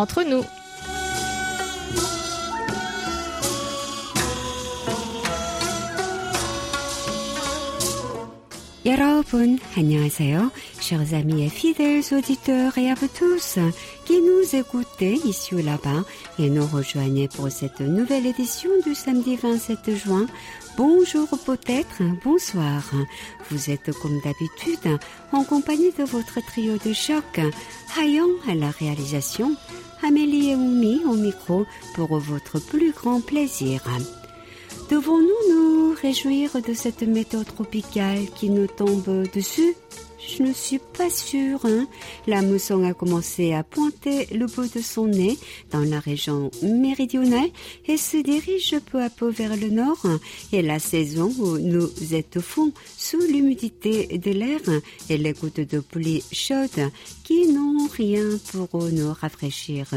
entre nous. 여러분, 안녕하세요. Chers amis et fidèles auditeurs et à vous tous qui nous écoutez ici ou là-bas et nous rejoignez pour cette nouvelle édition du samedi 27 juin. Bonjour peut-être, bonsoir. Vous êtes comme d'habitude en compagnie de votre trio de choc. Hayon à la réalisation, Amélie et Oumi au micro pour votre plus grand plaisir. Devons-nous nous réjouir de cette méthode tropicale qui nous tombe dessus? Je ne suis pas sûre. Hein. La mousson a commencé à pointer le bout de son nez dans la région méridionale et se dirige peu à peu vers le nord. Et la saison où nous étouffons sous l'humidité de l'air et les gouttes de pluie chaudes qui n'ont rien pour nous rafraîchir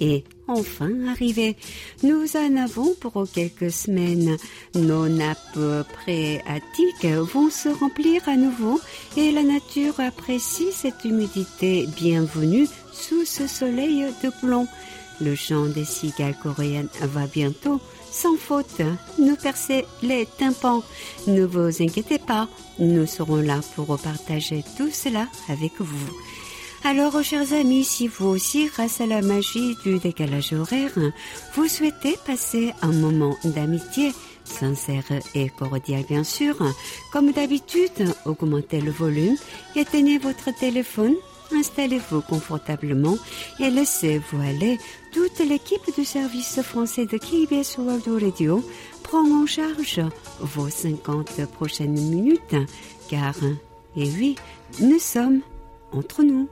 et enfin arrivé. Nous en avons pour quelques semaines. Nos nappes phréatiques vont se remplir à nouveau et la nature apprécie cette humidité bienvenue sous ce soleil de plomb. Le chant des cigales coréennes va bientôt, sans faute, nous percer les tympans. Ne vous inquiétez pas, nous serons là pour partager tout cela avec vous. Alors, chers amis, si vous aussi, grâce à la magie du décalage horaire, vous souhaitez passer un moment d'amitié, sincère et cordial bien sûr, comme d'habitude, augmentez le volume, éteignez votre téléphone, installez-vous confortablement et laissez-vous aller. Toute l'équipe du service français de KBS World Radio prend en charge vos 50 prochaines minutes, car, et oui, nous sommes entre nous.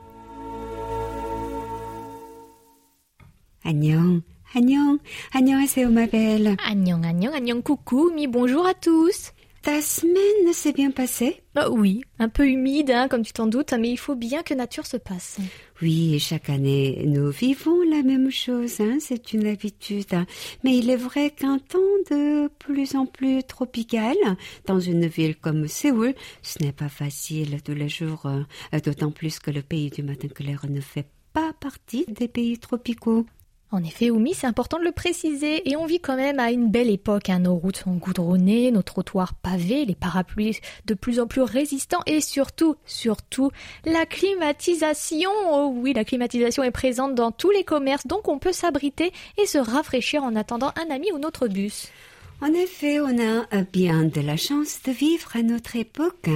Annyeong, annyeong, annyeonghaseyo ma belle. Annyeong, annyeong, annyeong, coucou, mi bonjour à tous. Ta semaine s'est bien passée? Ah oui, un peu humide, hein, comme tu t'en doutes, mais il faut bien que nature se passe. Oui, chaque année, nous vivons la même chose, hein, c'est une habitude. Hein. Mais il est vrai qu'un temps de plus en plus tropical, dans une ville comme Séoul, ce n'est pas facile tous les jours, euh, d'autant plus que le pays du matin clair ne fait pas partie des pays tropicaux. En effet, Oumi, c'est important de le préciser, et on vit quand même à une belle époque. Hein. Nos routes sont goudronnées, nos trottoirs pavés, les parapluies de plus en plus résistants, et surtout, surtout, la climatisation. Oh oui, la climatisation est présente dans tous les commerces, donc on peut s'abriter et se rafraîchir en attendant un ami ou notre bus. En effet, on a bien de la chance de vivre à notre époque.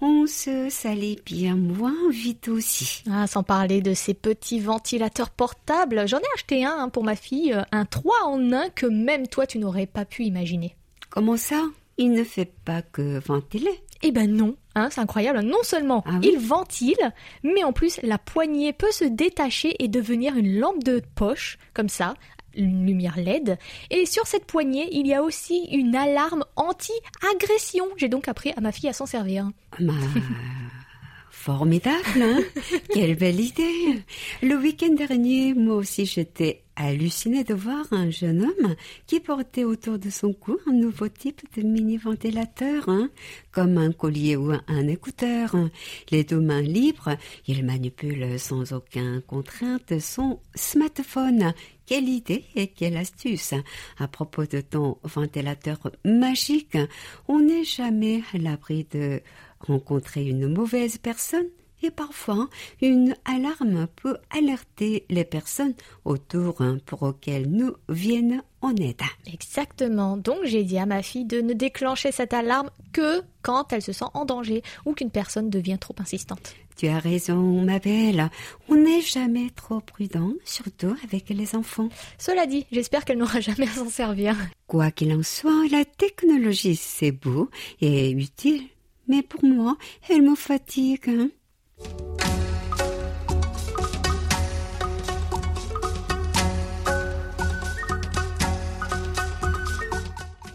On se salit bien moins vite aussi. Ah, sans parler de ces petits ventilateurs portables. J'en ai acheté un hein, pour ma fille, un 3 en 1 que même toi tu n'aurais pas pu imaginer. Comment ça? Il ne fait pas que ventiler. Eh ben non, hein, c'est incroyable. Non seulement ah il ventile, mais en plus la poignée peut se détacher et devenir une lampe de poche, comme ça, une lumière LED. Et sur cette poignée, il y a aussi une alarme anti-agression. J'ai donc appris à ma fille à s'en servir. Bah, formidable, hein Quelle belle idée Le week-end dernier, moi aussi j'étais hallucinée de voir un jeune homme qui portait autour de son cou un nouveau type de mini-ventilateur, hein, comme un collier ou un, écouteur. Les deux mains libres, il manipule sans aucune contrainte son smartphone. Quelle idée et quelle astuce À propos de ton ventilateur magique, on n'est jamais à l'abri de rencontrer une mauvaise personne et parfois une alarme peut alerter les personnes autour hein, pour lesquelles nous viennent en aide. Exactement. Donc j'ai dit à ma fille de ne déclencher cette alarme que quand elle se sent en danger ou qu'une personne devient trop insistante. Tu as raison, ma belle. On n'est jamais trop prudent, surtout avec les enfants. Cela dit, j'espère qu'elle n'aura jamais à s'en servir. Quoi qu'il en soit, la technologie, c'est beau et utile. Mais pour moi, elle me fatigue. Hein.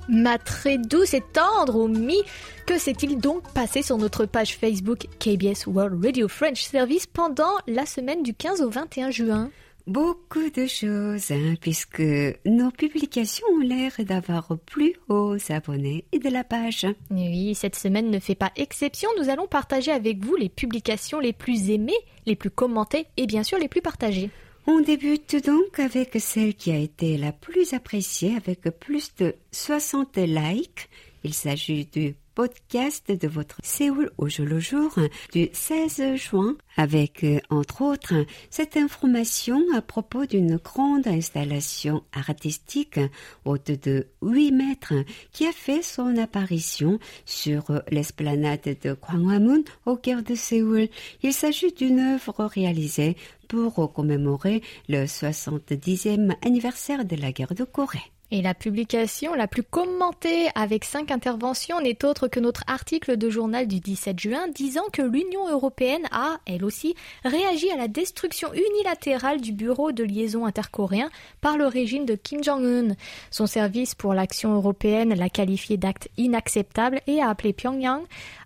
Ma très douce et tendre Omi, que s'est-il donc passé sur notre page Facebook KBS World Radio French Service pendant la semaine du 15 au 21 juin? Beaucoup de choses, hein, puisque nos publications ont l'air d'avoir plu aux abonnés et de la page. Oui, cette semaine ne fait pas exception. Nous allons partager avec vous les publications les plus aimées, les plus commentées et bien sûr les plus partagées. On débute donc avec celle qui a été la plus appréciée avec plus de 60 likes. Il s'agit du podcast de votre Séoul au jour le jour du 16 juin avec, euh, entre autres, cette information à propos d'une grande installation artistique haute de 8 mètres qui a fait son apparition sur l'esplanade de Gwanghwamun au cœur de Séoul. Il s'agit d'une œuvre réalisée pour commémorer le 70e anniversaire de la guerre de Corée. Et la publication la plus commentée avec cinq interventions n'est autre que notre article de journal du 17 juin disant que l'Union européenne a, elle aussi, réagi à la destruction unilatérale du bureau de liaison intercoréen par le régime de Kim Jong-un. Son service pour l'action européenne l'a qualifié d'acte inacceptable et a appelé Pyongyang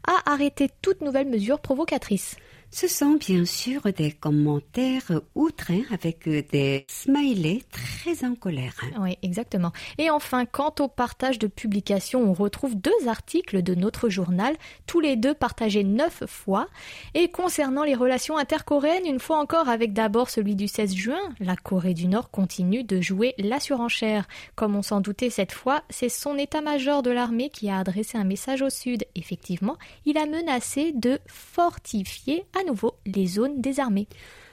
à arrêter toute nouvelle mesure provocatrice. Ce sont bien sûr des commentaires outrés avec des smileys très en colère. Oui, exactement. Et enfin, quant au partage de publications, on retrouve deux articles de notre journal, tous les deux partagés neuf fois. Et concernant les relations intercoréennes, une fois encore avec d'abord celui du 16 juin, la Corée du Nord continue de jouer la surenchère. Comme on s'en doutait cette fois, c'est son état-major de l'armée qui a adressé un message au Sud. Effectivement, il a menacé de fortifier nouveau les zones désarmées.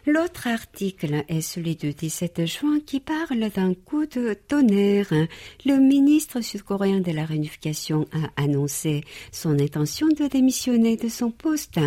L'autre article est celui du 17 juin qui parle d'un coup de tonnerre. Le ministre sud-coréen de la réunification a annoncé son intention de démissionner de son poste,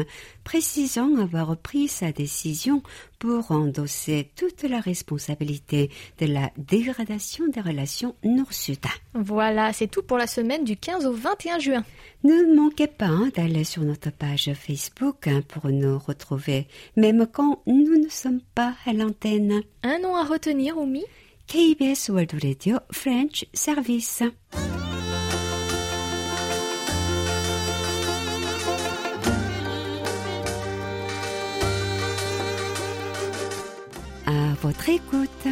précisant avoir pris sa décision pour endosser toute la responsabilité de la dégradation des relations nord-sud. Voilà, c'est tout pour la semaine du 15 au 21 juin. Ne manquez pas hein, d'aller sur notre page Facebook hein, pour nous retrouver, même quand nous ne sommes pas à l'antenne. Un nom à retenir, Oumi? KBS World Radio French Service. Votre écoute.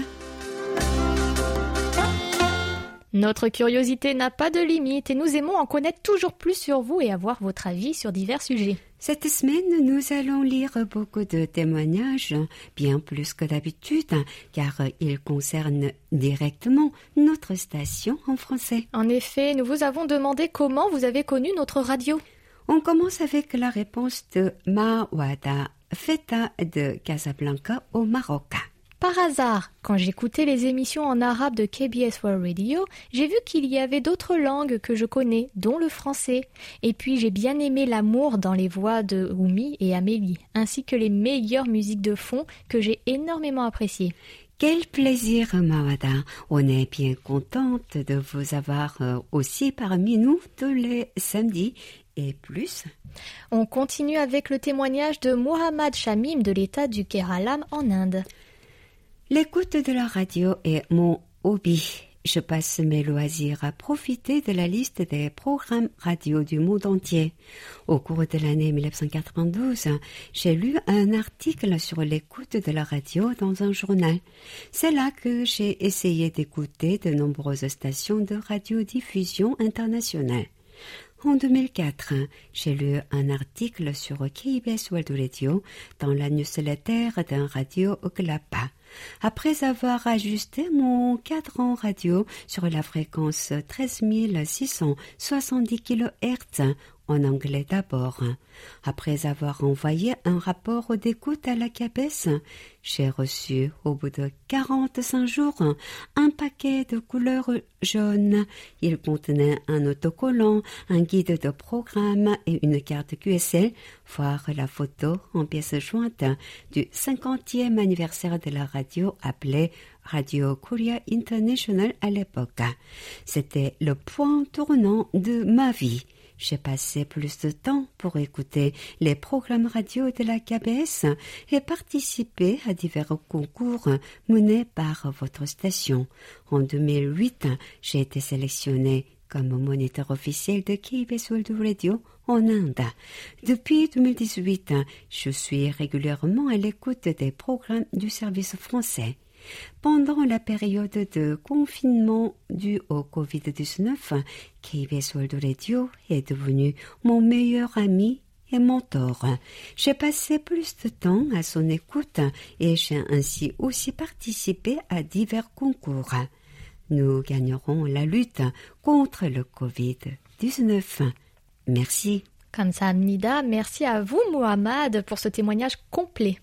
Notre curiosité n'a pas de limite et nous aimons en connaître toujours plus sur vous et avoir votre avis sur divers sujets. Cette semaine, nous allons lire beaucoup de témoignages, bien plus que d'habitude, car ils concernent directement notre station en français. En effet, nous vous avons demandé comment vous avez connu notre radio. On commence avec la réponse de Mawada Feta de Casablanca au Maroc. Par hasard, quand j'écoutais les émissions en arabe de KBS World Radio, j'ai vu qu'il y avait d'autres langues que je connais, dont le français. Et puis j'ai bien aimé l'amour dans les voix de Oumi et Amélie, ainsi que les meilleures musiques de fond que j'ai énormément appréciées. Quel plaisir, Mawada. On est bien contente de vous avoir euh, aussi parmi nous tous les samedis et plus. On continue avec le témoignage de Mohammad Shamim de l'État du Keralam en Inde. L'écoute de la radio est mon hobby. Je passe mes loisirs à profiter de la liste des programmes radio du monde entier. Au cours de l'année 1992, j'ai lu un article sur l'écoute de la radio dans un journal. C'est là que j'ai essayé d'écouter de nombreuses stations de radiodiffusion internationale. En 2004, j'ai lu un article sur KBS World Radio dans la newsletter d'un radio Oklapa. Après avoir ajusté mon cadran radio sur la fréquence 13 670 kHz en anglais d'abord. Après avoir envoyé un rapport d'écoute à la CABES, j'ai reçu au bout de 45 jours un paquet de couleur jaune. Il contenait un autocollant, un guide de programme et une carte QSL, voir la photo en pièce jointe du 50e anniversaire de la radio appelée Radio Korea International à l'époque. C'était le point tournant de ma vie. J'ai passé plus de temps pour écouter les programmes radio de la KBS et participer à divers concours menés par votre station. En 2008, j'ai été sélectionné comme moniteur officiel de KBS World Radio en Inde. Depuis 2018, je suis régulièrement à l'écoute des programmes du service français. Pendant la période de confinement dû au Covid-19, KBS World Radio est devenu mon meilleur ami et mentor. J'ai passé plus de temps à son écoute et j'ai ainsi aussi participé à divers concours. Nous gagnerons la lutte contre le Covid-19. Merci. Kamsahamnida, merci à vous Mohamed pour ce témoignage complet.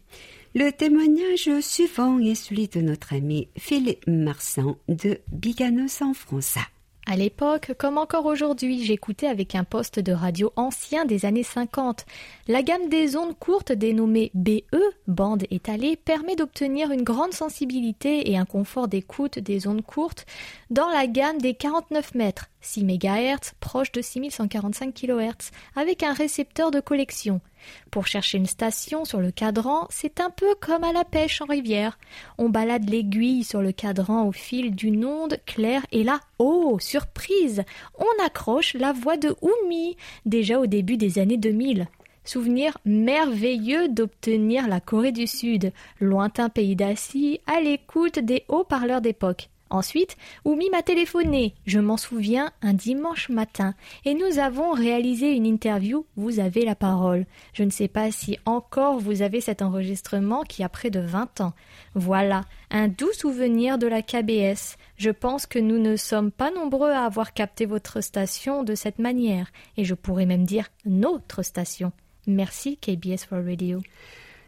Le témoignage suivant est celui de notre ami Philippe Marsan de Biganos en France. À l'époque, comme encore aujourd'hui, j'écoutais avec un poste de radio ancien des années 50. La gamme des ondes courtes dénommée BE, bande étalée, permet d'obtenir une grande sensibilité et un confort d'écoute des ondes courtes dans la gamme des 49 mètres, 6 MHz, proche de 6145 kHz, avec un récepteur de collection. Pour chercher une station sur le cadran, c'est un peu comme à la pêche en rivière. On balade l'aiguille sur le cadran au fil d'une onde claire et là, oh, surprise, on accroche la voix de Oumi, déjà au début des années 2000. Souvenir merveilleux d'obtenir la Corée du Sud, lointain pays d'Asie, à l'écoute des haut-parleurs d'époque. Ensuite, Oumi m'a téléphoné, je m'en souviens, un dimanche matin, et nous avons réalisé une interview. Vous avez la parole. Je ne sais pas si encore vous avez cet enregistrement qui a près de vingt ans. Voilà, un doux souvenir de la KBS. Je pense que nous ne sommes pas nombreux à avoir capté votre station de cette manière, et je pourrais même dire notre station. Merci KBS for Radio.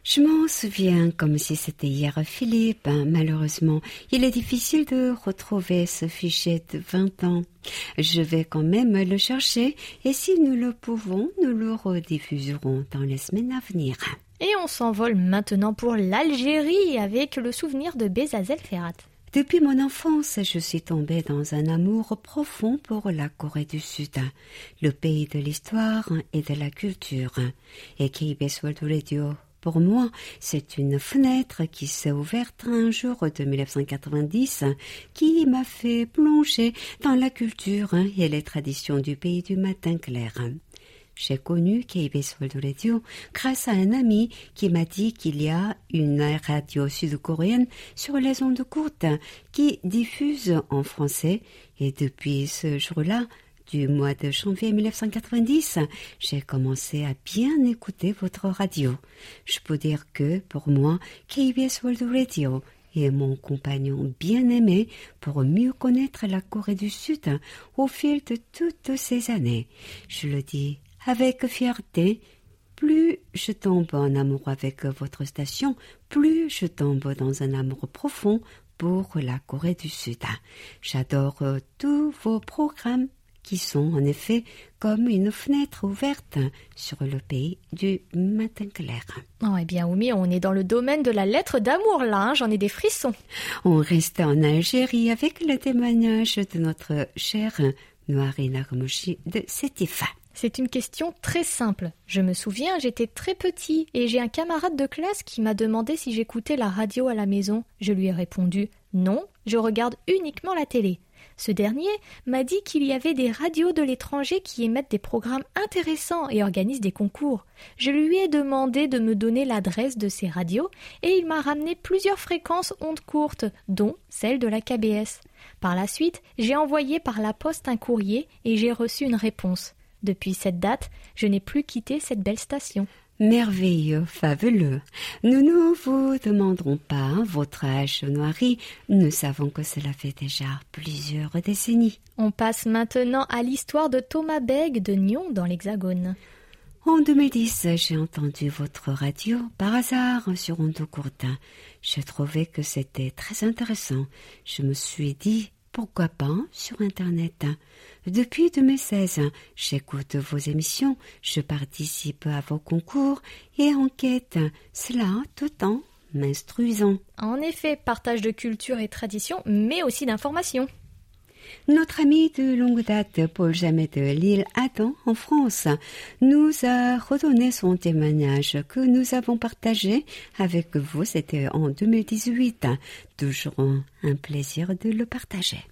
Je m'en souviens comme si c'était hier, Philippe. Malheureusement, il est difficile de retrouver ce fichier de 20 ans. Je vais quand même le chercher et si nous le pouvons, nous le rediffuserons dans les semaines à venir. Et on s'envole maintenant pour l'Algérie avec le souvenir de Bezazel Ferrat. Depuis mon enfance, je suis tombée dans un amour profond pour la Corée du Sud, le pays de l'histoire et de la culture. Et KBS World Radio pour moi, c'est une fenêtre qui s'est ouverte un jour de 1990 qui m'a fait plonger dans la culture et les traditions du pays du matin clair. J'ai connu KBS World Radio grâce à un ami qui m'a dit qu'il y a une radio sud-coréenne sur les ondes courtes qui diffuse en français et depuis ce jour-là, du mois de janvier 1990, j'ai commencé à bien écouter votre radio. Je peux dire que, pour moi, KBS World Radio est mon compagnon bien-aimé pour mieux connaître la Corée du Sud au fil de toutes ces années. Je le dis avec fierté, plus je tombe en amour avec votre station, plus je tombe dans un amour profond pour la Corée du Sud. J'adore tous vos programmes qui sont en effet comme une fenêtre ouverte sur le pays du matin clair. Oh, eh bien, Oumi, on est dans le domaine de la lettre d'amour là, hein, j'en ai des frissons. On reste en Algérie avec le témoignage de notre chère Noari Nagmoshi de Sétifa. C'est une question très simple. Je me souviens, j'étais très petit et j'ai un camarade de classe qui m'a demandé si j'écoutais la radio à la maison. Je lui ai répondu non, je regarde uniquement la télé. Ce dernier m'a dit qu'il y avait des radios de l'étranger qui émettent des programmes intéressants et organisent des concours. Je lui ai demandé de me donner l'adresse de ces radios et il m'a ramené plusieurs fréquences ondes courtes, dont celle de la KBS. Par la suite, j'ai envoyé par la poste un courrier et j'ai reçu une réponse. Depuis cette date, je n'ai plus quitté cette belle station merveilleux, fabuleux. Nous ne vous demanderons pas votre âge noiri, nous savons que cela fait déjà plusieurs décennies. On passe maintenant à l'histoire de Thomas Begg de Nyon dans l'Hexagone. En 2010, j'ai entendu votre radio par hasard sur Onde Courte. Je trouvais que c'était très intéressant. Je me suis dit pourquoi pas sur Internet. Depuis 2016, j'écoute vos émissions, je participe à vos concours et enquête, cela tout en m'instruisant. En effet, partage de culture et tradition, mais aussi d'informations. Notre ami de longue date, Paul Jamet de Lille Adam, en France, nous a redonné son témoignage que nous avons partagé avec vous. C'était en 2018. Toujours un plaisir de le partager.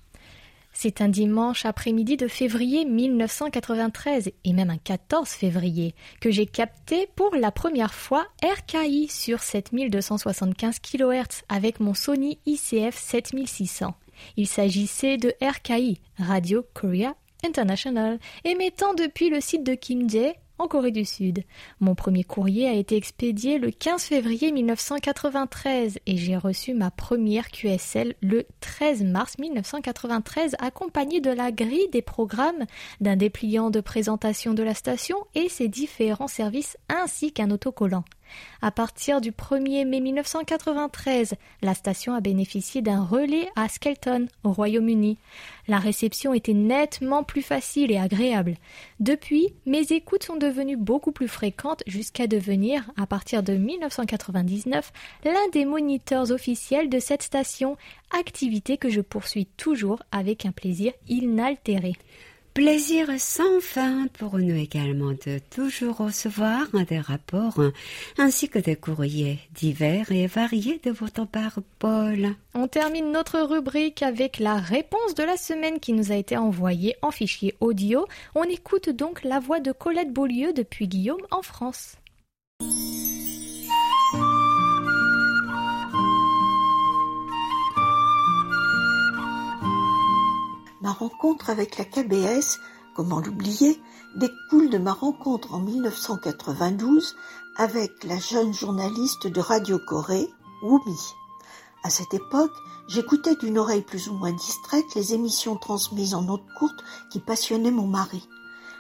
C'est un dimanche après-midi de février 1993 et même un 14 février que j'ai capté pour la première fois RKI sur 7275 kHz avec mon Sony ICF 7600. Il s'agissait de RKI, Radio Korea International, émettant depuis le site de Kim Jae en Corée du Sud. Mon premier courrier a été expédié le 15 février 1993 et j'ai reçu ma première QSL le 13 mars 1993 accompagnée de la grille des programmes, d'un dépliant de présentation de la station et ses différents services ainsi qu'un autocollant. À partir du 1er mai 1993, la station a bénéficié d'un relais à Skelton, au Royaume-Uni. La réception était nettement plus facile et agréable. Depuis, mes écoutes sont devenues beaucoup plus fréquentes jusqu'à devenir, à partir de 1999, l'un des moniteurs officiels de cette station, activité que je poursuis toujours avec un plaisir inaltéré. Plaisir sans fin pour nous également de toujours recevoir des rapports ainsi que des courriers divers et variés de votre part, Paul. On termine notre rubrique avec la réponse de la semaine qui nous a été envoyée en fichier audio. On écoute donc la voix de Colette Beaulieu depuis Guillaume en France. Ma rencontre avec la KBS, comment l'oublier, découle de ma rencontre en 1992 avec la jeune journaliste de Radio Corée, Wumi. À cette époque, j'écoutais d'une oreille plus ou moins distraite les émissions transmises en notes courtes qui passionnaient mon mari.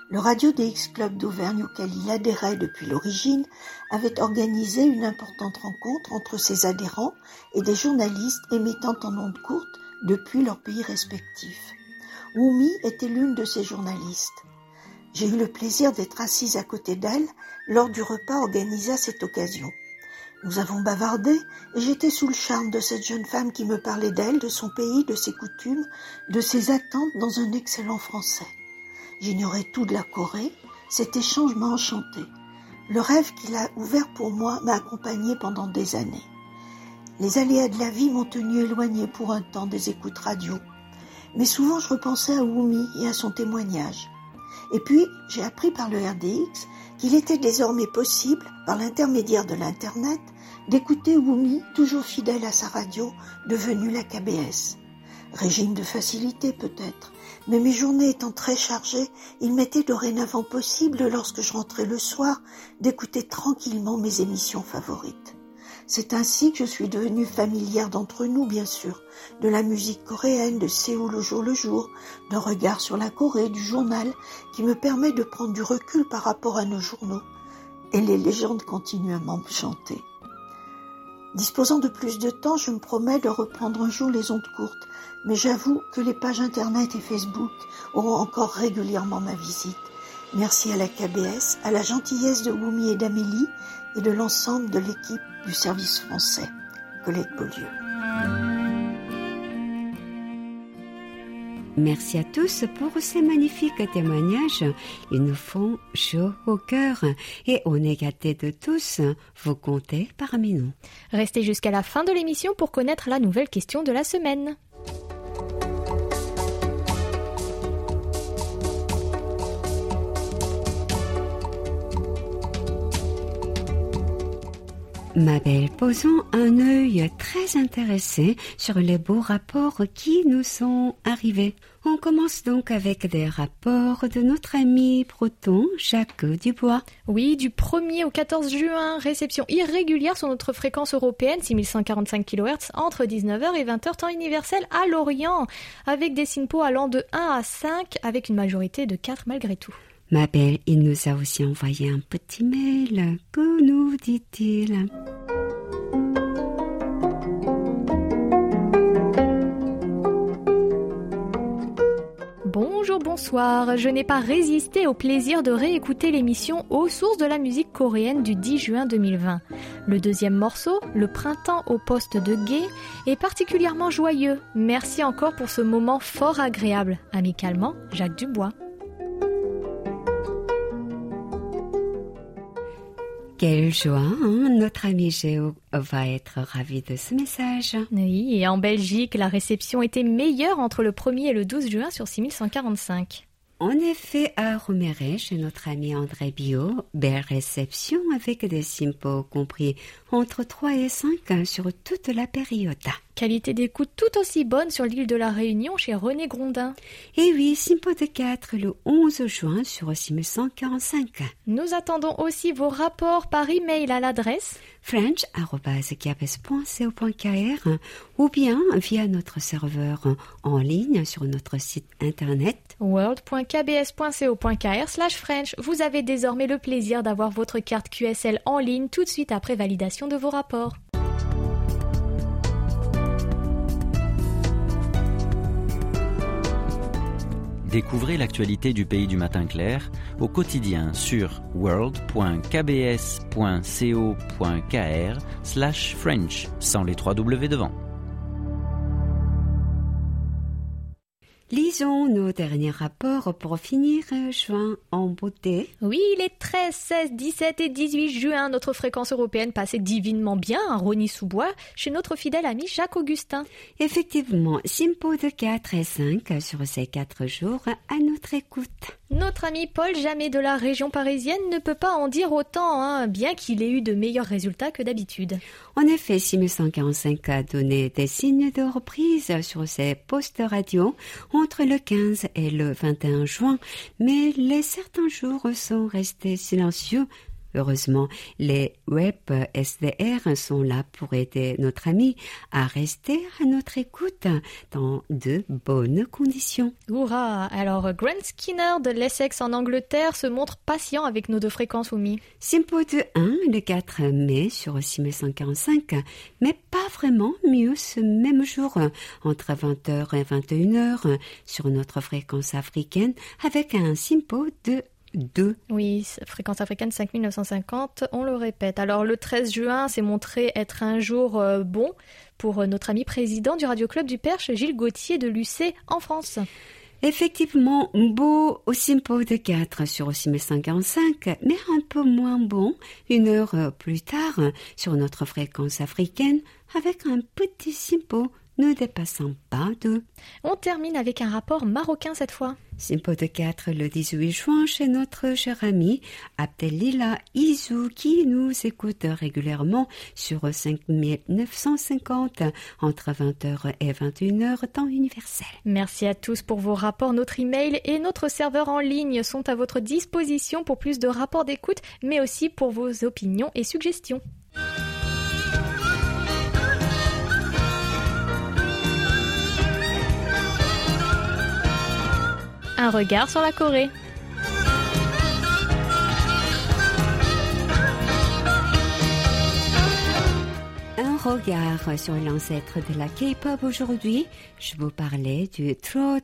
Le Radio DX Club d'Auvergne auquel il adhérait depuis l'origine avait organisé une importante rencontre entre ses adhérents et des journalistes émettant en ondes courtes depuis leurs pays respectifs. Wumi était l'une de ces journalistes. J'ai eu le plaisir d'être assise à côté d'elle lors du repas organisé à cette occasion. Nous avons bavardé et j'étais sous le charme de cette jeune femme qui me parlait d'elle, de son pays, de ses coutumes, de ses attentes dans un excellent français. J'ignorais tout de la Corée, cet échange m'a enchanté. Le rêve qu'il a ouvert pour moi m'a accompagné pendant des années. Les aléas de la vie m'ont tenu éloigné pour un temps des écoutes radio mais souvent je repensais à Wumi et à son témoignage. Et puis, j'ai appris par le RDX qu'il était désormais possible, par l'intermédiaire de l'Internet, d'écouter Wumi, toujours fidèle à sa radio, devenue la KBS. Régime de facilité peut-être, mais mes journées étant très chargées, il m'était dorénavant possible, lorsque je rentrais le soir, d'écouter tranquillement mes émissions favorites. C'est ainsi que je suis devenue familière d'entre nous, bien sûr, de la musique coréenne, de Séoul au jour le jour, d'un regard sur la Corée, du journal, qui me permet de prendre du recul par rapport à nos journaux. Et les légendes continuent à m'en chanter. Disposant de plus de temps, je me promets de reprendre un jour les ondes courtes, mais j'avoue que les pages Internet et Facebook auront encore régulièrement ma visite. Merci à la KBS, à la gentillesse de Wumi et d'Amélie et de l'ensemble de l'équipe du service français. Colette Beaulieu. Merci à tous pour ces magnifiques témoignages. Ils nous font chaud au cœur et on est gâtés de tous. Vous comptez parmi nous. Restez jusqu'à la fin de l'émission pour connaître la nouvelle question de la semaine. Ma belle, posons un œil très intéressé sur les beaux rapports qui nous sont arrivés. On commence donc avec des rapports de notre ami breton Jacques Dubois. Oui, du 1er au 14 juin, réception irrégulière sur notre fréquence européenne 6145 kHz entre 19h et 20h temps universel à Lorient, avec des SINPO allant de 1 à 5 avec une majorité de 4 malgré tout. Ma belle, il nous a aussi envoyé un petit mail. Que nous dit-il? Bonjour, bonsoir. Je n'ai pas résisté au plaisir de réécouter l'émission Aux sources de la musique coréenne du 10 juin 2020. Le deuxième morceau, Le printemps au poste de guet, est particulièrement joyeux. Merci encore pour ce moment fort agréable. Amicalement, Jacques Dubois. Quelle joie, hein notre ami Géo va être ravi de ce message. Oui, et en Belgique, la réception était meilleure entre le 1er et le 12 juin sur 6145. En effet, à Roméré, chez notre ami André Bio, belle réception avec des simpos compris entre 3 et 5 sur toute la période. Qualité d'écoute tout aussi bonne sur l'île de la Réunion chez René Grondin. Et oui, Simpo de 4 le 11 juin sur 6145. Nous attendons aussi vos rapports par email à l'adresse french.kbs.co.kr ou bien via notre serveur en ligne sur notre site internet world.kbs.co.kr slash French. Vous avez désormais le plaisir d'avoir votre carte QSL en ligne tout de suite après validation de vos rapports. Découvrez l'actualité du pays du matin clair au quotidien sur world.kbs.co.kr slash French sans les trois W devant. Lisons nos derniers rapports pour finir juin en beauté. Oui, les 13, 16, 17 et 18 juin, notre fréquence européenne passait divinement bien à Rony-sous-Bois chez notre fidèle ami Jacques Augustin. Effectivement, Simpo de 4 et 5 sur ces 4 jours à notre écoute. Notre ami Paul Jamais de la région parisienne ne peut pas en dire autant, hein, bien qu'il ait eu de meilleurs résultats que d'habitude. En effet, 6145 a donné des signes de reprise sur ses postes radio entre le 15 et le 21 juin, mais les certains jours sont restés silencieux Heureusement, les web SDR sont là pour aider notre ami à rester à notre écoute dans de bonnes conditions. Alors, Grant Skinner de l'Essex en Angleterre se montre patient avec nos deux fréquences Oumi. Simpo de 1 le 4 mai sur 6145, mais pas vraiment mieux ce même jour, entre 20h et 21h sur notre fréquence africaine avec un Simpo de 2. Oui, fréquence africaine 5950, on le répète. Alors le 13 juin s'est montré être un jour euh, bon pour euh, notre ami président du Radio Club du Perche, Gilles Gauthier de l'UC en France. Effectivement, beau au Simpo de 4 sur 6545, mais un peu moins bon une heure euh, plus tard sur notre fréquence africaine avec un petit Simpo ne dépassant pas de. On termine avec un rapport marocain cette fois. Simpo de 4 le 18 juin chez notre cher ami Abdelila Izou qui nous écoute régulièrement sur 5950 entre 20h et 21h temps universel. Merci à tous pour vos rapports. Notre email et notre serveur en ligne sont à votre disposition pour plus de rapports d'écoute mais aussi pour vos opinions et suggestions. Un regard sur la Corée. Un regard sur l'ancêtre de la K-pop aujourd'hui. Je vous parlais du trot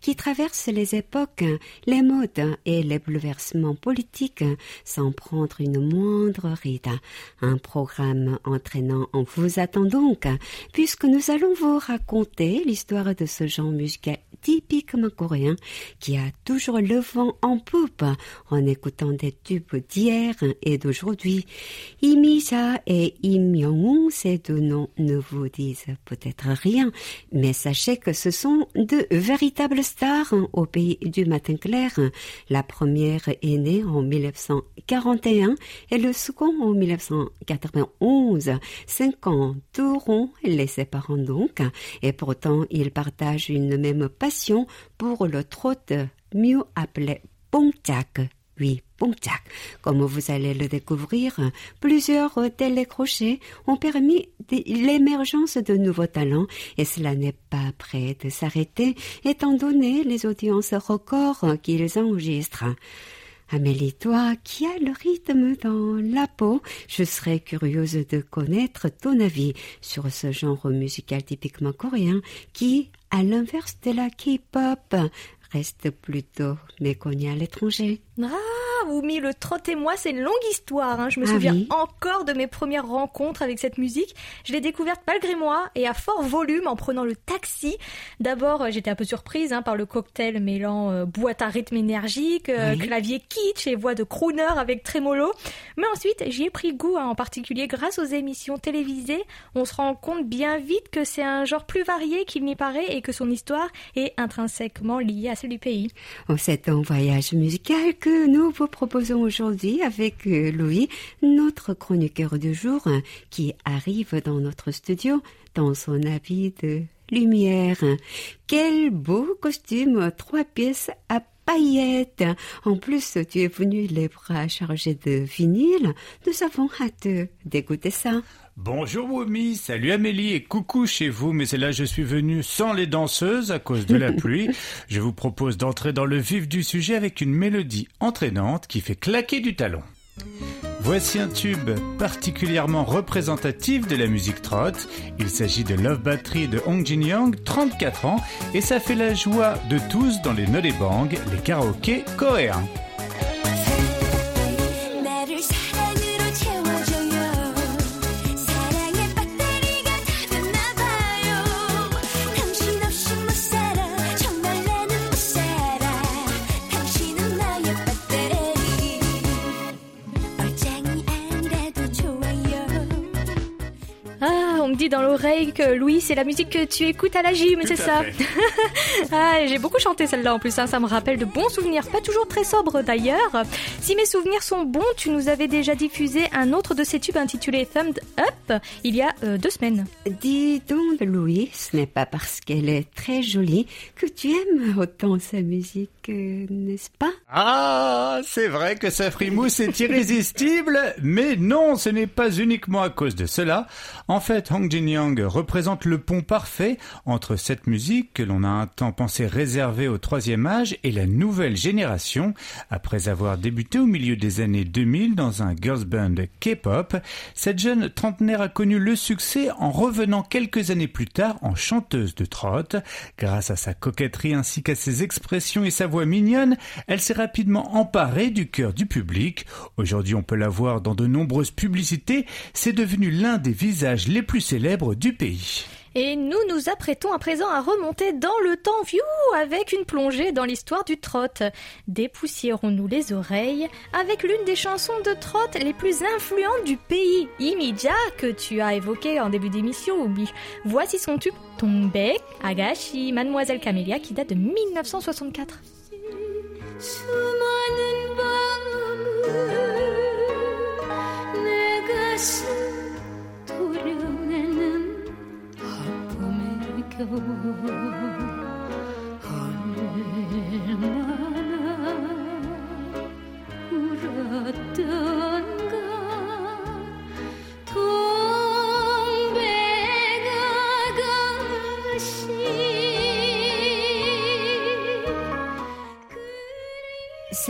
qui traverse les époques, les modes et les bouleversements politiques sans prendre une moindre ride. Un programme entraînant en vous attend donc, puisque nous allons vous raconter l'histoire de ce genre musical typiquement coréen qui a toujours le vent en poupe en écoutant des tubes d'hier et d'aujourd'hui. Imisa et Im Young, ces deux noms ne vous disent peut-être rien, mais sachez que ce sont deux véritables stars au pays du matin clair. La première est née en 1941 et le second en 1991. Cinq ans tourneront les séparant donc, et pourtant ils partagent une même passion pour le trot mieux appelé Pongchak. Oui, Pongchak. Comme vous allez le découvrir, plusieurs télécrochets ont permis l'émergence de nouveaux talents et cela n'est pas prêt de s'arrêter étant donné les audiences records qu'ils enregistrent. Amélie, toi qui as le rythme dans la peau, je serais curieuse de connaître ton avis sur ce genre musical typiquement coréen qui, à l'inverse de la K-pop, reste plutôt méconnu à l'étranger. Ah, Oumi, le trot et moi, c'est une longue histoire. Hein. Je me ah souviens encore de mes premières rencontres avec cette musique. Je l'ai découverte malgré moi et à fort volume en prenant le taxi. D'abord, euh, j'étais un peu surprise hein, par le cocktail mêlant euh, boîte à rythme énergique, euh, clavier kitsch et voix de crooner avec trémolo. Mais ensuite, j'y ai pris goût, hein, en particulier grâce aux émissions télévisées. On se rend compte bien vite que c'est un genre plus varié qu'il n'y paraît et que son histoire est intrinsèquement liée à celle du pays. Oh, c'est un voyage musical que nous vous proposons aujourd'hui avec euh, Louis, notre chroniqueur du jour, qui arrive dans notre studio dans son habit de lumière. Quel beau costume, trois pièces à paillettes. En plus, tu es venu les bras chargés de vinyle. Nous avons hâte d'écouter ça. Bonjour Wumi, salut Amélie et coucou chez vous, mais c'est là je suis venu sans les danseuses à cause de la pluie. Je vous propose d'entrer dans le vif du sujet avec une mélodie entraînante qui fait claquer du talon. Voici un tube particulièrement représentatif de la musique trot. Il s'agit de Love Battery de Hong Jin Young, 34 ans, et ça fait la joie de tous dans les Bang, les karaokés coréens. Dit dans l'oreille que Louis, c'est la musique que tu écoutes à la gym, c'est ça ah, J'ai beaucoup chanté celle-là en plus, hein. ça me rappelle de bons souvenirs, pas toujours très sobres d'ailleurs. Si mes souvenirs sont bons, tu nous avais déjà diffusé un autre de ces tubes intitulé Thumbed Up il y a euh, deux semaines. Dis donc, Louis, ce n'est pas parce qu'elle est très jolie que tu aimes autant sa musique, euh, n'est-ce pas? Ah, c'est vrai que sa frimousse est irrésistible, mais non, ce n'est pas uniquement à cause de cela. En fait, Hong Jin Young représente le pont parfait entre cette musique que l'on a un temps pensé réservée au troisième âge et la nouvelle génération. Après avoir débuté au milieu des années 2000 dans un girls band K-pop, cette jeune trentenaire a connu le succès en revenant quelques années plus tard en chanteuse de trot. Grâce à sa coquetterie ainsi qu'à ses expressions et sa voix mignonne, elle s'est rapidement emparée du cœur du public. Aujourd'hui, on peut la voir dans de nombreuses publicités. C'est devenu l'un des visages les plus du pays. Et nous nous apprêtons à présent à remonter dans le temps view avec une plongée dans l'histoire du trot. Dépoussiérons-nous les oreilles avec l'une des chansons de trot les plus influentes du pays, Imija, que tu as évoqué en début d'émission, Obi. Voici son tube Tombe Agashi, Mademoiselle Camélia, qui date de 1964.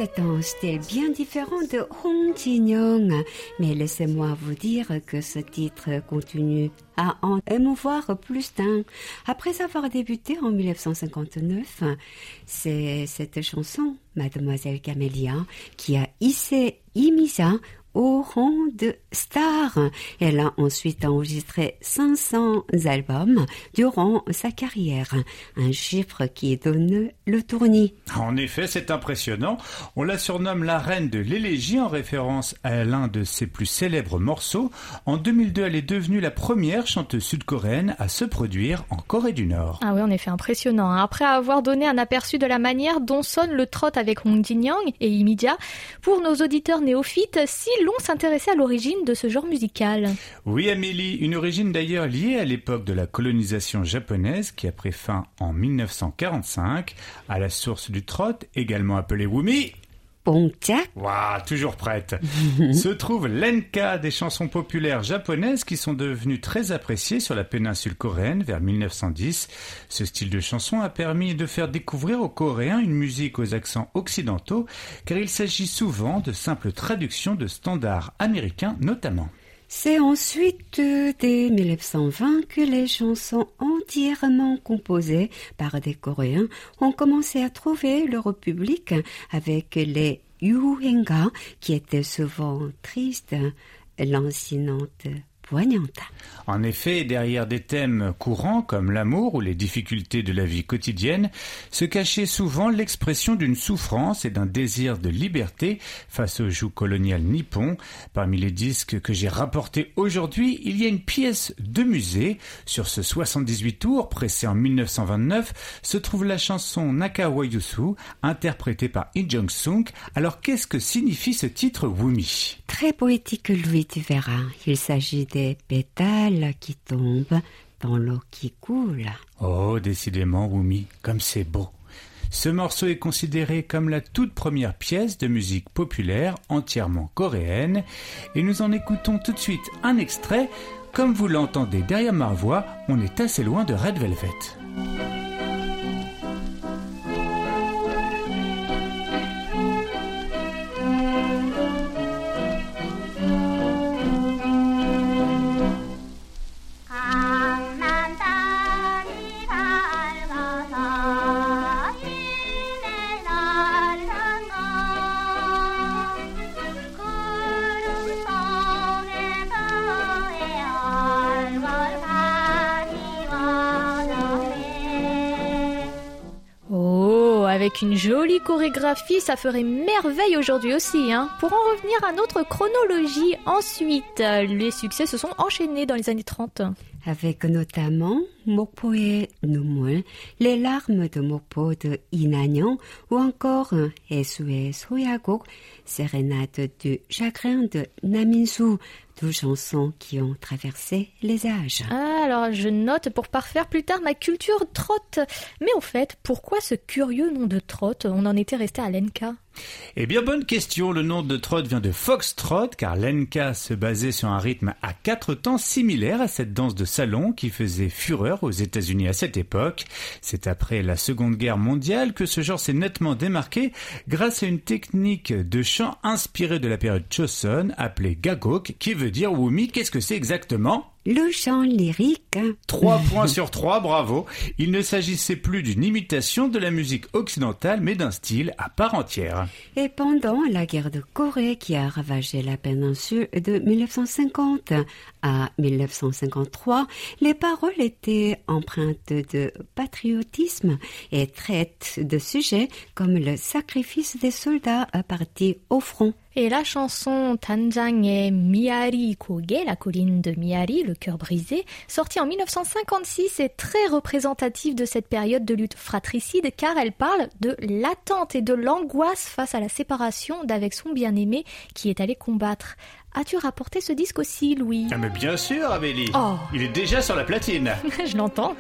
C'est un style bien différent de Hong Jin-young, mais laissez-moi vous dire que ce titre continue à en émouvoir plus d'un. Après avoir débuté en 1959, c'est cette chanson, Mademoiselle Camélia, qui a hissé Imisa au rang de star. Elle a ensuite enregistré 500 albums durant sa carrière, un chiffre qui donne le tournis. En effet, c'est impressionnant. On la surnomme la reine de l'élégie en référence à l'un de ses plus célèbres morceaux. En 2002, elle est devenue la première chanteuse sud-coréenne à se produire en Corée du Nord. Ah oui, en effet, impressionnant. Hein. Après avoir donné un aperçu de la manière dont sonne le trot avec Hong Jin-young et Imidia, pour nos auditeurs néophytes, si l'on s'intéresser à l'origine de ce genre musical. Oui, Amélie, une origine d'ailleurs liée à l'époque de la colonisation japonaise qui a pris fin en 1945, à la source du trot, également appelé wumi, Waouh, toujours prête. Se trouve l'enka des chansons populaires japonaises qui sont devenues très appréciées sur la péninsule coréenne vers 1910. Ce style de chanson a permis de faire découvrir aux Coréens une musique aux accents occidentaux, car il s'agit souvent de simples traductions de standards américains notamment. C'est ensuite dès 1920 que les chansons entièrement composées par des Coréens ont commencé à trouver leur public avec les Yuhenga qui étaient souvent tristes, lancinantes poignante. En effet, derrière des thèmes courants comme l'amour ou les difficultés de la vie quotidienne, se cachait souvent l'expression d'une souffrance et d'un désir de liberté face au joug colonial nippon. Parmi les disques que j'ai rapportés aujourd'hui, il y a une pièce de musée. Sur ce 78 tours, pressé en 1929, se trouve la chanson Nakawayusu, interprétée par In Jong-sung. Alors qu'est-ce que signifie ce titre Wumi? Très poétique, Louis, tu verras. Il s'agit des pétales qui tombe dans l'eau qui coule. Oh, décidément, Wumi, comme c'est beau. Ce morceau est considéré comme la toute première pièce de musique populaire entièrement coréenne et nous en écoutons tout de suite un extrait. Comme vous l'entendez derrière ma voix, on est assez loin de Red Velvet. Une jolie chorégraphie, ça ferait merveille aujourd'hui aussi. Hein. Pour en revenir à notre chronologie, ensuite, les succès se sont enchaînés dans les années 30. Avec notamment Mokpoe Numul, Les larmes de Mokpo de Inanyon ou encore Esue Soyagok, Sérénade du chagrin de Naminsu, deux chansons qui ont traversé les âges. Ah, alors je note pour parfaire plus tard ma culture trotte. Mais au fait, pourquoi ce curieux nom de trotte? On en était resté à l'Enka. Eh bien, bonne question. Le nom de trot vient de foxtrot, car l'enka se basait sur un rythme à quatre temps similaire à cette danse de salon qui faisait fureur aux États-Unis à cette époque. C'est après la Seconde Guerre mondiale que ce genre s'est nettement démarqué grâce à une technique de chant inspirée de la période Choson appelée gagok, qui veut dire wumi. Qu'est-ce que c'est exactement? Le chant lyrique. Trois points sur trois, bravo. Il ne s'agissait plus d'une imitation de la musique occidentale, mais d'un style à part entière. Et pendant la guerre de Corée qui a ravagé la péninsule de 1950 à 1953, les paroles étaient empreintes de patriotisme et traitent de sujets comme le sacrifice des soldats partis au front. Et la chanson et Miari Koge, la colline de Miari, le cœur brisé, sortie en 1956, est très représentative de cette période de lutte fratricide car elle parle de l'attente et de l'angoisse face à la séparation d'avec son bien-aimé qui est allé combattre. As-tu rapporté ce disque aussi, Louis? Ah mais bien sûr, Amélie. Oh. Il est déjà sur la platine. Je l'entends.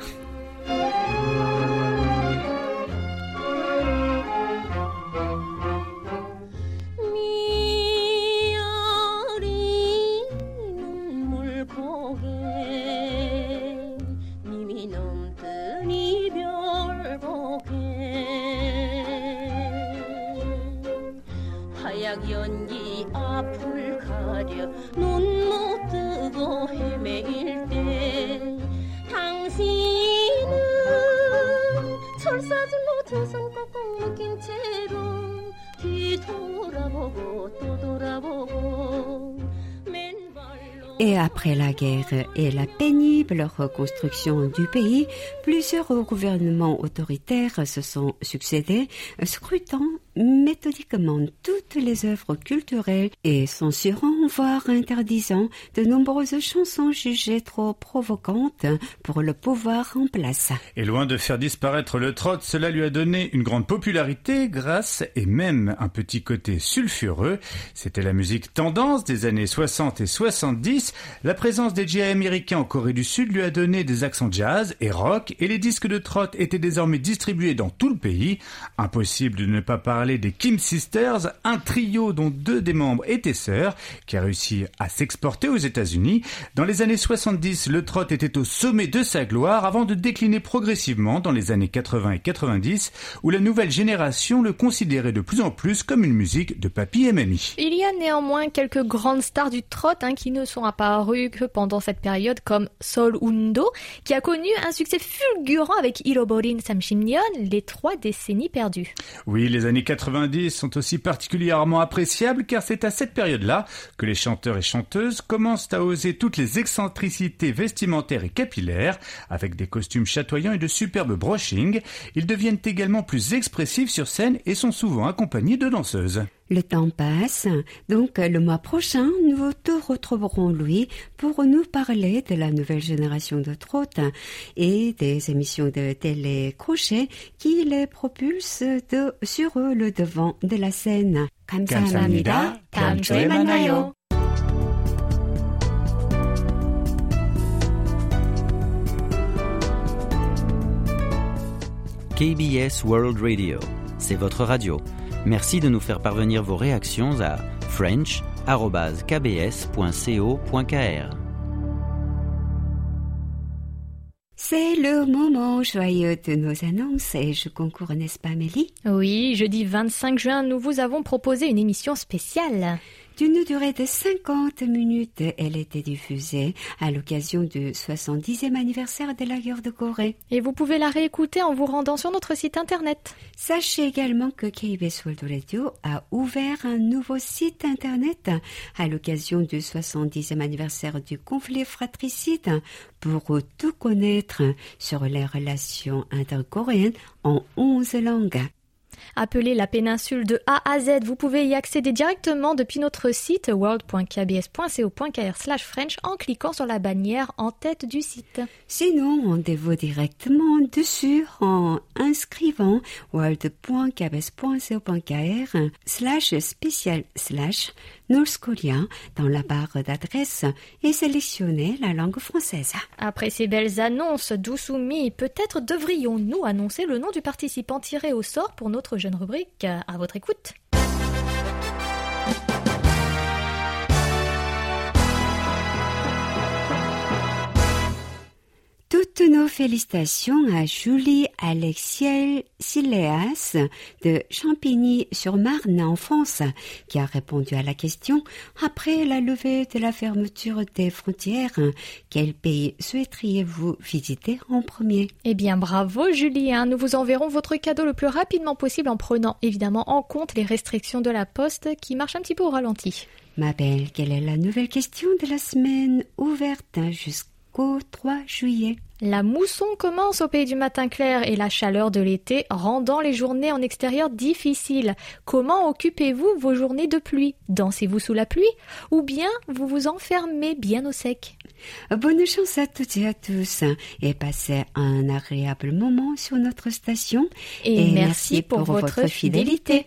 Et après la guerre et la pénible reconstruction du pays, plusieurs gouvernements autoritaires se sont succédés, scrutant méthodiquement toutes les œuvres culturelles et censurant, voire interdisant de nombreuses chansons jugées trop provocantes pour le pouvoir en place. Et loin de faire disparaître le trot, cela lui a donné une grande popularité grâce et même un petit côté sulfureux. C'était la musique tendance des années 60 et 70. La présence des GI américains en Corée du Sud lui a donné des accents jazz et rock et les disques de trot étaient désormais distribués dans tout le pays. Impossible de ne pas parler des Kim Sisters, un trio dont deux des membres étaient sœurs, qui a réussi à s'exporter aux États-Unis. Dans les années 70, le trot était au sommet de sa gloire avant de décliner progressivement dans les années 80 et 90, où la nouvelle génération le considérait de plus en plus comme une musique de papy et mamie. Il y a néanmoins quelques grandes stars du trot hein, qui ne sont apparues que pendant cette période, comme Sol Undo, qui a connu un succès fulgurant avec Iroborin Samshimnyeon, les trois décennies perdues. Oui, les années 90 sont aussi particulièrement appréciables car c'est à cette période-là que les chanteurs et chanteuses commencent à oser toutes les excentricités vestimentaires et capillaires, avec des costumes chatoyants et de superbes brushing, ils deviennent également plus expressifs sur scène et sont souvent accompagnés de danseuses. Le temps passe, donc le mois prochain, nous te retrouverons Louis pour nous parler de la nouvelle génération de trottes et des émissions de télé crochet qui les propulsent de, sur le devant de la scène. 감사합니다. 다음 주에 만나요. KBS World Radio, c'est votre radio. Merci de nous faire parvenir vos réactions à french.kbs.co.kr. C'est le moment joyeux de nos annonces et je concours, n'est-ce pas, Amélie? Oui, jeudi 25 juin, nous vous avons proposé une émission spéciale. D'une durée de 50 minutes, elle était diffusée à l'occasion du 70e anniversaire de la guerre de Corée. Et vous pouvez la réécouter en vous rendant sur notre site internet. Sachez également que KBS World Radio a ouvert un nouveau site internet à l'occasion du 70e anniversaire du conflit fratricide pour tout connaître sur les relations intercoréennes en 11 langues. Appelez la péninsule de A à Z. Vous pouvez y accéder directement depuis notre site world.kbs.co.kr French en cliquant sur la bannière en tête du site. Sinon, rendez-vous directement dessus en inscrivant world.kbs.co.kr slash spécial slash Dans la barre d'adresse et sélectionnez la langue française. Après ces belles annonces, Dousoumi, peut-être devrions-nous annoncer le nom du participant tiré au sort pour notre jeune rubrique. À votre écoute. Toutes nos félicitations à Julie Alexiel Siléas de Champigny-sur-Marne en France, qui a répondu à la question après la levée de la fermeture des frontières, quel pays souhaiteriez-vous visiter en premier? Eh bien, bravo Julie, hein. nous vous enverrons votre cadeau le plus rapidement possible en prenant évidemment en compte les restrictions de la poste qui marchent un petit peu au ralenti. Ma belle, quelle est la nouvelle question de la semaine ouverte jusqu'à au 3 juillet. La mousson commence au pays du matin clair et la chaleur de l'été rendant les journées en extérieur difficiles. Comment occupez-vous vos journées de pluie? Dansez-vous sous la pluie ou bien vous vous enfermez bien au sec? Bonne chance à toutes et à tous et passez un agréable moment sur notre station et, merci, pour, votre, fidélité.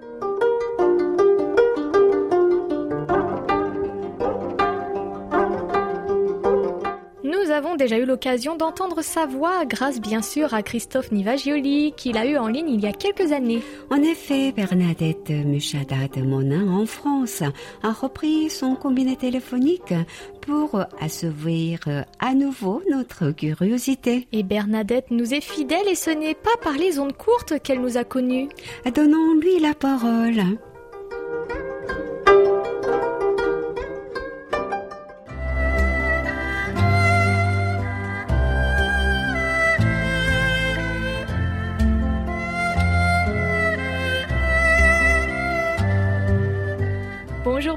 Avons déjà eu l'occasion d'entendre sa voix grâce bien sûr à Christophe Nivagioli qu'il a eu en ligne il y a quelques années. En effet, Bernadette Muchada de Monin en France a repris son combiné téléphonique pour assouvir à nouveau notre curiosité. Et Bernadette nous est fidèle et ce n'est pas par les ondes courtes qu'elle nous a connus. Donnons-lui la parole.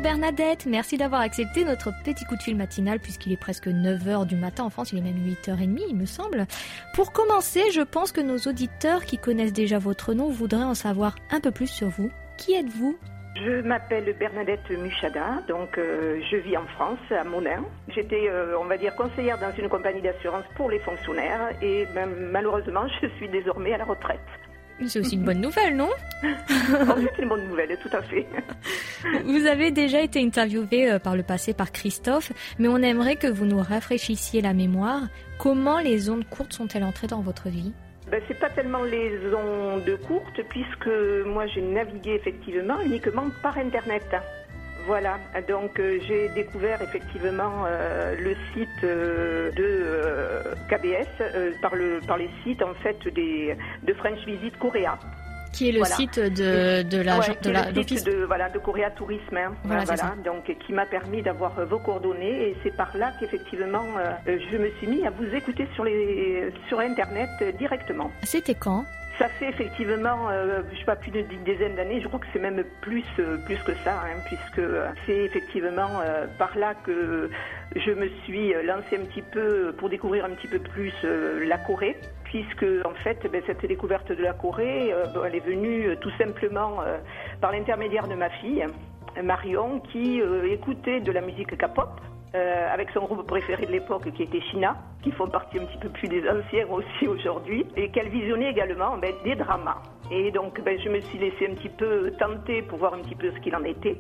Bernadette, merci d'avoir accepté notre petit coup de fil matinal puisqu'il est presque 9h du matin en France, il est même 8h30 il me semble. Pour commencer, je pense que nos auditeurs qui connaissent déjà votre nom voudraient en savoir un peu plus sur vous. Qui êtes-vous? Je m'appelle Bernadette Muchada, donc euh, je vis en France, à Monin. J'étais, euh, on va dire, conseillère dans une compagnie d'assurance pour les fonctionnaires et ben, malheureusement, je suis désormais à la retraite. C'est aussi une bonne nouvelle, non C'est une bonne nouvelle, tout à fait. Vous avez déjà été interviewé euh, par le passé par Christophe, mais on aimerait que vous nous rafraîchissiez la mémoire. Comment les ondes courtes sont-elles entrées dans votre vie? Ben, c'est pas tellement les ondes courtes, puisque moi j'ai navigué effectivement uniquement par Internet. Voilà, donc euh, j'ai découvert effectivement euh, le site euh, de KBS par, le, par les sites en fait des, de French Visit Korea. Qui est le site de, de la ouais, de la de voilà de Coréa Tourisme. Hein. Voilà, voilà, donc qui m'a permis d'avoir vos coordonnées et c'est par là qu'effectivement je me suis mis à vous écouter sur les sur internet directement. C'était quand? Ça fait effectivement, euh, je sais pas, plus d'une dizaine d'années. Je crois que c'est même plus, euh, plus que ça, hein, puisque c'est effectivement euh, par là que je me suis lancée un petit peu pour découvrir un petit peu plus la Corée, puisque en fait, ben, cette découverte de la Corée, bon, elle est venue tout simplement par l'intermédiaire de ma fille, Marion, qui écoutait de la musique K-pop. Euh, avec son groupe préféré de l'époque qui était China, qui font partie un petit peu plus des anciens aussi aujourd'hui, et qu'elle visionnait également ben, des dramas. Et donc ben, je me suis laissée un petit peu tenter pour voir un petit peu ce qu'il en était.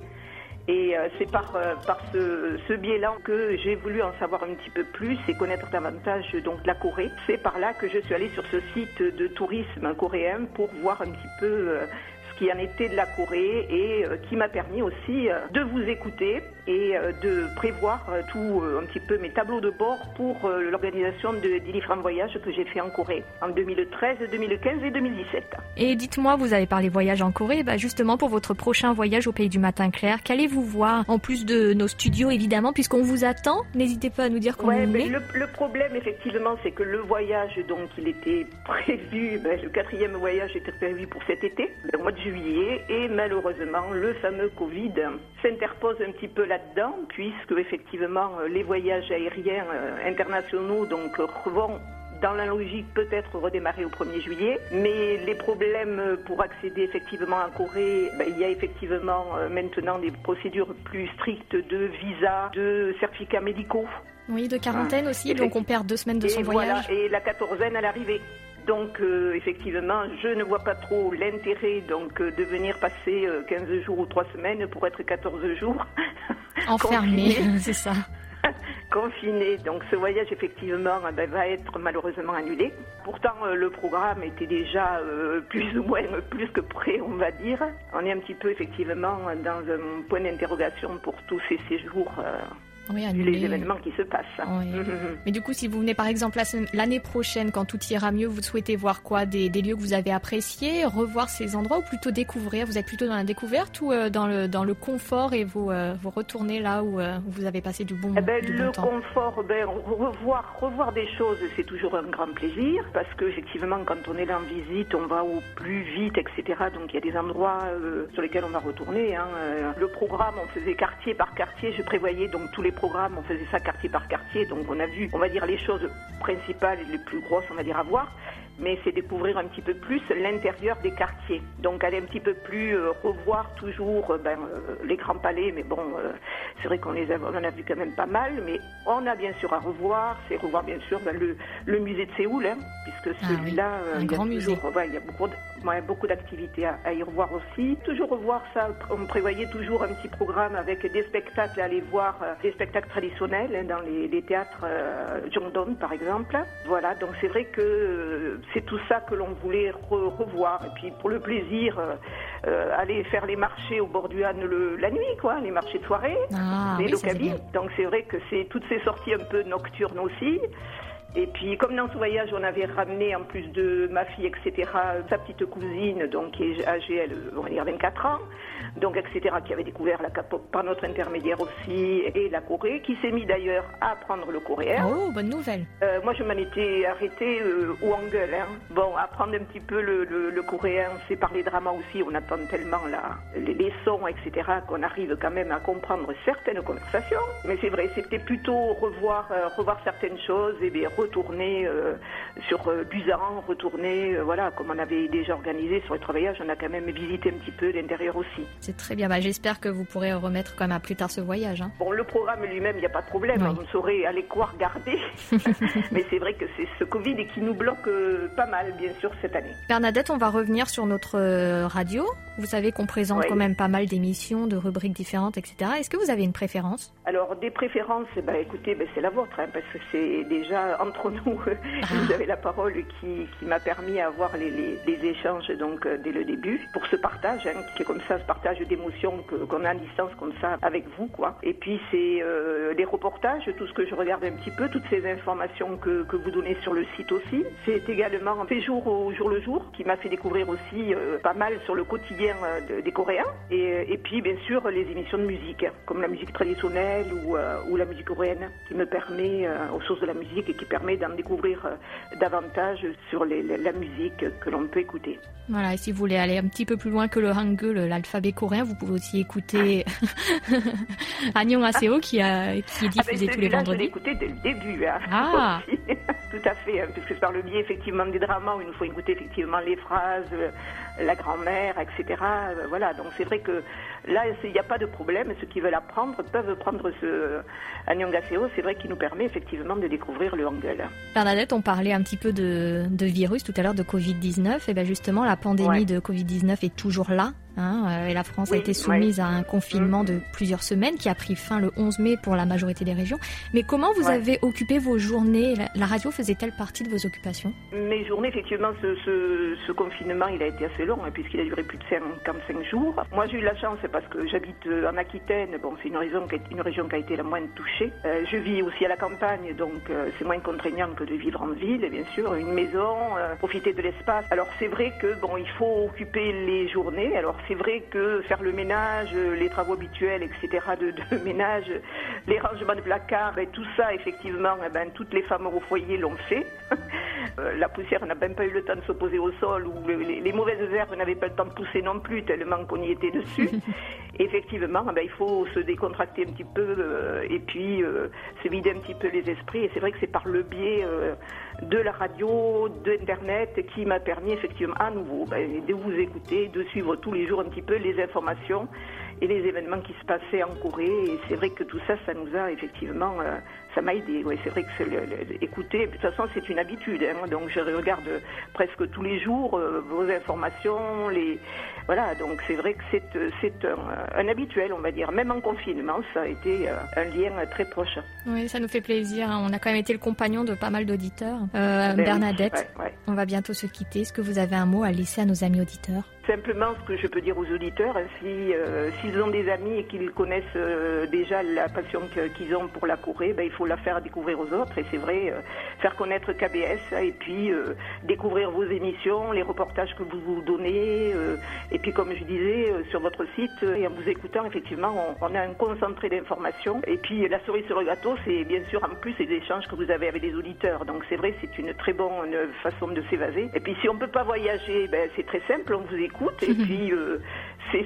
Et euh, c'est par, euh, par ce, ce biais-là que j'ai voulu en savoir un petit peu plus et connaître davantage donc la Corée. C'est par là que je suis allée sur ce site de tourisme coréen pour voir un petit peu euh, ce qui en était de la Corée et qui m'a permis aussi de vous écouter et euh, de prévoir euh, tout euh, un petit peu mes tableaux de bord pour l'organisation de, différents voyages que j'ai fait en Corée en 2013, 2015 et 2017. Et dites-moi, vous avez parlé voyage en Corée, bah justement pour votre prochain voyage au pays du matin clair, qu'allez-vous voir en plus de nos studios évidemment, puisqu'on vous attend? N'hésitez pas à nous dire comment Ouais, vous mais est. le, le problème effectivement, c'est que le voyage, donc, il était prévu, ben, le quatrième voyage était prévu pour cet été, ben, au mois de juillet, et malheureusement, le fameux Covid s'interpose un petit peu là-dedans, puisque effectivement, euh, les voyages aériens euh, internationaux, donc, euh, vont dans la logique peut-être redémarrer au 1er juillet, mais les problèmes pour accéder effectivement en Corée, ben, il y a effectivement maintenant des procédures plus strictes de visa, de certificats médicaux. Oui, de quarantaine Ah, aussi, donc on perd deux semaines de Et son voilà, voyage. et la quatorzaine à l'arrivée. Donc euh, effectivement, je ne vois pas trop l'intérêt donc euh, de venir passer euh, 15 jours ou 3 semaines pour être 14 jours Enfermé, confiné. c'est ça. confiné. Donc ce voyage effectivement eh ben, va être malheureusement annulé. Pourtant euh, le programme était déjà euh, plus ou moins plus que prêt, on va dire. On est un petit peu effectivement dans un point d'interrogation pour tous ces séjours, Oui, les annulé. événements qui se passent. Oui. Mais du coup, si vous venez par exemple l'année prochaine, quand tout ira mieux, vous souhaitez voir quoi? Des, des lieux que vous avez appréciés, revoir ces endroits ou plutôt découvrir? Vous êtes plutôt dans la découverte ou euh, dans, le, dans le confort et vous, euh, vous retournez là où euh, vous avez passé du bon, Eh ben, du le bon temps? confort, ben, revoir, revoir des choses, c'est toujours un grand plaisir parce que effectivement, quand on est là en visite, on va au plus vite, etc. Donc il y a des endroits euh, sur lesquels on va retourner. hein. Le programme, on faisait quartier par quartier. Je prévoyais donc tous les on faisait ça quartier par quartier. Donc on a vu, on va dire les choses principales et les plus grosses, on va dire à voir. Mais c'est découvrir un petit peu plus l'intérieur des quartiers. Donc aller un petit peu plus euh, revoir toujours euh, ben, euh, les grands palais. Mais bon, euh, c'est vrai qu'on les a, on en a vu quand même pas mal. Mais on a bien sûr à revoir. C'est revoir bien sûr ben, le, le musée de Séoul, hein, puisque Ah oui, celui-là, un euh, il y a grand musée. ouais, il y a beaucoup, de- ouais, beaucoup d'activités à, à y revoir aussi. Toujours revoir ça. On prévoyait toujours un petit programme avec des spectacles, aller voir euh, des spectacles traditionnels hein, dans les, les théâtres euh, Jongdong par exemple. Voilà, donc c'est vrai que euh, c'est tout ça que l'on voulait re- revoir. Et puis pour le plaisir, euh, euh, aller faire les marchés au bord du Han le- la nuit, quoi, les marchés de soirée Ah les oui. Donc c'est vrai que c'est toutes ces sorties un peu nocturnes aussi. Et puis comme dans ce voyage, on avait ramené en plus de ma fille, etc., sa petite cousine, donc qui est âgée, elle, on va dire 24 ans, donc etc., qui avait découvert la K-pop par notre intermédiaire aussi, et la Corée, qui s'est mis d'ailleurs à apprendre le coréen. Oh, bonne nouvelle. Euh, moi, je m'en étais arrêtée euh, au Hangul. Hein. Bon, apprendre un petit peu le, le, le coréen, c'est par les dramas aussi. On attend tellement là, les, les sons, etc., qu'on arrive quand même à comprendre certaines conversations. Mais c'est vrai, c'était plutôt revoir, euh, revoir certaines choses et bien retourner euh, sur euh, Busan, retourner, euh, voilà, comme on avait déjà organisé sur les travaillages, on a quand même visité un petit peu l'intérieur aussi. C'est très bien. Bah, J'espère que vous pourrez remettre quand même à plus tard ce voyage. hein. Bon, le programme lui-même, il n'y a pas de problème. Oui. On saurait aller quoi regarder. Mais c'est vrai que c'est ce Covid qui nous bloque pas mal, bien sûr, cette année. Bernadette, on va revenir sur notre radio. Vous savez qu'on présente Oui. quand même pas mal d'émissions, de rubriques différentes, etc. Est-ce que vous avez une préférence? Alors, des préférences, ben, écoutez, ben, c'est la vôtre, hein, parce que c'est déjà, en entre nous, ah. vous avez la parole qui, qui m'a permis d'avoir les, les, les, échanges donc dès le début pour ce partage, hein, qui est comme ça, ce partage d'émotions qu'on a à distance comme ça avec vous, quoi. Et puis c'est les reportages, tout ce que je regarde un petit peu, toutes ces informations que, que vous donnez sur le site aussi. C'est également un fait jour au jour le jour qui m'a fait découvrir aussi pas mal sur le quotidien des Coréens. Et, et, puis bien sûr les émissions de musique, comme la musique traditionnelle ou, ou la musique coréenne, qui me permet aux sources de la musique et qui permet d'en découvrir davantage sur les, la musique que l'on peut écouter. Voilà, et si vous voulez aller un petit peu plus loin que le hangul, l'alphabet coréen, vous pouvez aussi écouter Aseo qui, a, qui est diffusé ah ben, tous les vendredis. Je écouté dès le début. Hein, ah. Tout à fait, hein, puisque par le biais effectivement des dramas où il nous faut écouter effectivement les phrases, la grand-mère, etc. Euh, voilà, donc c'est vrai que là, il n'y a pas de problème. Ceux qui veulent apprendre peuvent prendre ce Annyeonghaseyo. C'est vrai qu'il nous permet effectivement de découvrir le Hangul. Bernadette, on parlait un petit peu de, de virus tout à l'heure, de Covid-19. Et bien justement, la pandémie de Covid-19 est toujours là. Hein, euh, et la France a été soumise à un confinement de plusieurs semaines qui a pris fin le 11 mai pour la majorité des régions. Mais comment vous avez occupé vos journées? La radio faisait-elle partie de vos occupations? Mes journées, effectivement, ce, ce, ce, confinement, il a été assez long hein, puisqu'il a duré plus de 55 jours. Moi, j'ai eu la chance parce que j'habite euh, en Aquitaine. Bon, c'est une région, qui a, une région qui a été la moins touchée. Euh, je vis aussi à la campagne, donc c'est moins contraignant que de vivre en ville, et bien sûr, une maison, profiter de l'espace. Alors c'est vrai que bon, il faut occuper les journées. Alors c'est vrai que faire le ménage, les travaux habituels, etc., de, de ménage, les rangements de placards et tout ça, effectivement, eh ben, toutes les femmes au foyer l'ont fait. Euh, la poussière n'a même pas eu le temps de s'opposer au sol, ou les, mauvaises herbes n'avaient pas le temps de pousser non plus, tellement qu'on y était dessus. effectivement, eh ben, il faut se décontracter un petit peu euh, et puis euh, se vider un petit peu les esprits. Et c'est vrai que c'est par le biais de la radio, d'Internet, qui m'a permis effectivement à nouveau ben, de vous écouter, de suivre tous les jours un petit peu les informations et les événements qui se passaient en Corée. Et c'est vrai que tout ça, ça nous a effectivement, euh, ça m'a aidé. Ouais, c'est vrai que le, écouter, de toute façon, c'est une habitude. Hein, donc je regarde presque tous les jours euh, vos informations, les voilà. Donc c'est vrai que c'est c'est un, habituel, on va dire. Même en confinement, ça a été euh, un lien très proche. Oui, ça nous fait plaisir. Hein. On a quand même été le compagnon de pas mal d'auditeurs. Ben Bernadette, on va bientôt se quitter. Est-ce que vous avez un mot à laisser à nos amis auditeurs? Simplement, ce que je peux dire aux auditeurs, hein, euh, s'ils ont des amis et qu'ils connaissent euh, déjà la passion qu'ils ont pour la Corée, ben, il faut la faire découvrir aux autres. Et c'est vrai, euh, faire connaître KBS et puis découvrir vos émissions, les reportages que vous vous donnez. et puis, comme je disais, sur votre site, et en vous écoutant, effectivement, on, a un concentré d'informations. Et puis, la cerise sur le gâteau, c'est bien sûr en plus les échanges que vous avez avec les auditeurs. Donc, c'est vrai, c'est une très bonne façon de s'évaser. Et puis, si on peut pas voyager, ben, c'est très simple, on vous écoute et puis euh,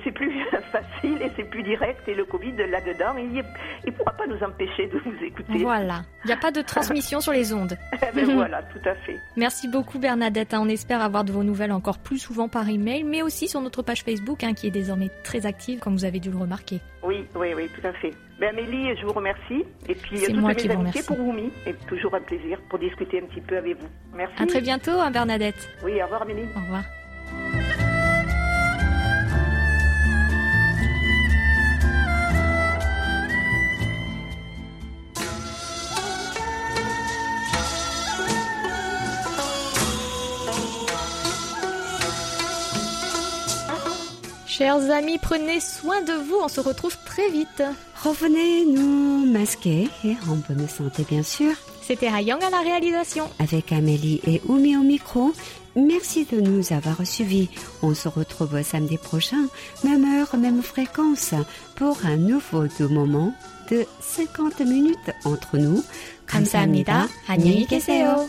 c'est plus facile et c'est plus direct et le Covid là-dedans, il ne pourra pas nous empêcher de vous écouter. Voilà, il n'y a pas de transmission sur les ondes. Eh ben voilà, tout à fait. Merci beaucoup Bernadette, on espère avoir de vos nouvelles encore plus souvent par email, mais aussi sur notre page Facebook hein, qui est désormais très active comme vous avez dû le remarquer. Oui, oui, oui, tout à fait. Ben, Amélie, je vous remercie. Et puis, toutes moi mes amitiés pour Oumi. Et toujours un plaisir pour discuter un petit peu avec vous. Merci. À très bientôt, hein, Bernadette. Oui, au revoir Amélie. Au revoir. Chers amis, prenez soin de vous, on se retrouve très vite. Revenez nous masquer et en bonne santé bien sûr. C'était Hayang à la réalisation. Avec Amélie et Oumi au micro. Merci de nous avoir suivis. On se retrouve samedi prochain, même heure, même fréquence, pour un nouveau deux moment de 50 minutes entre nous. 감사합니다. 안녕히 계세요.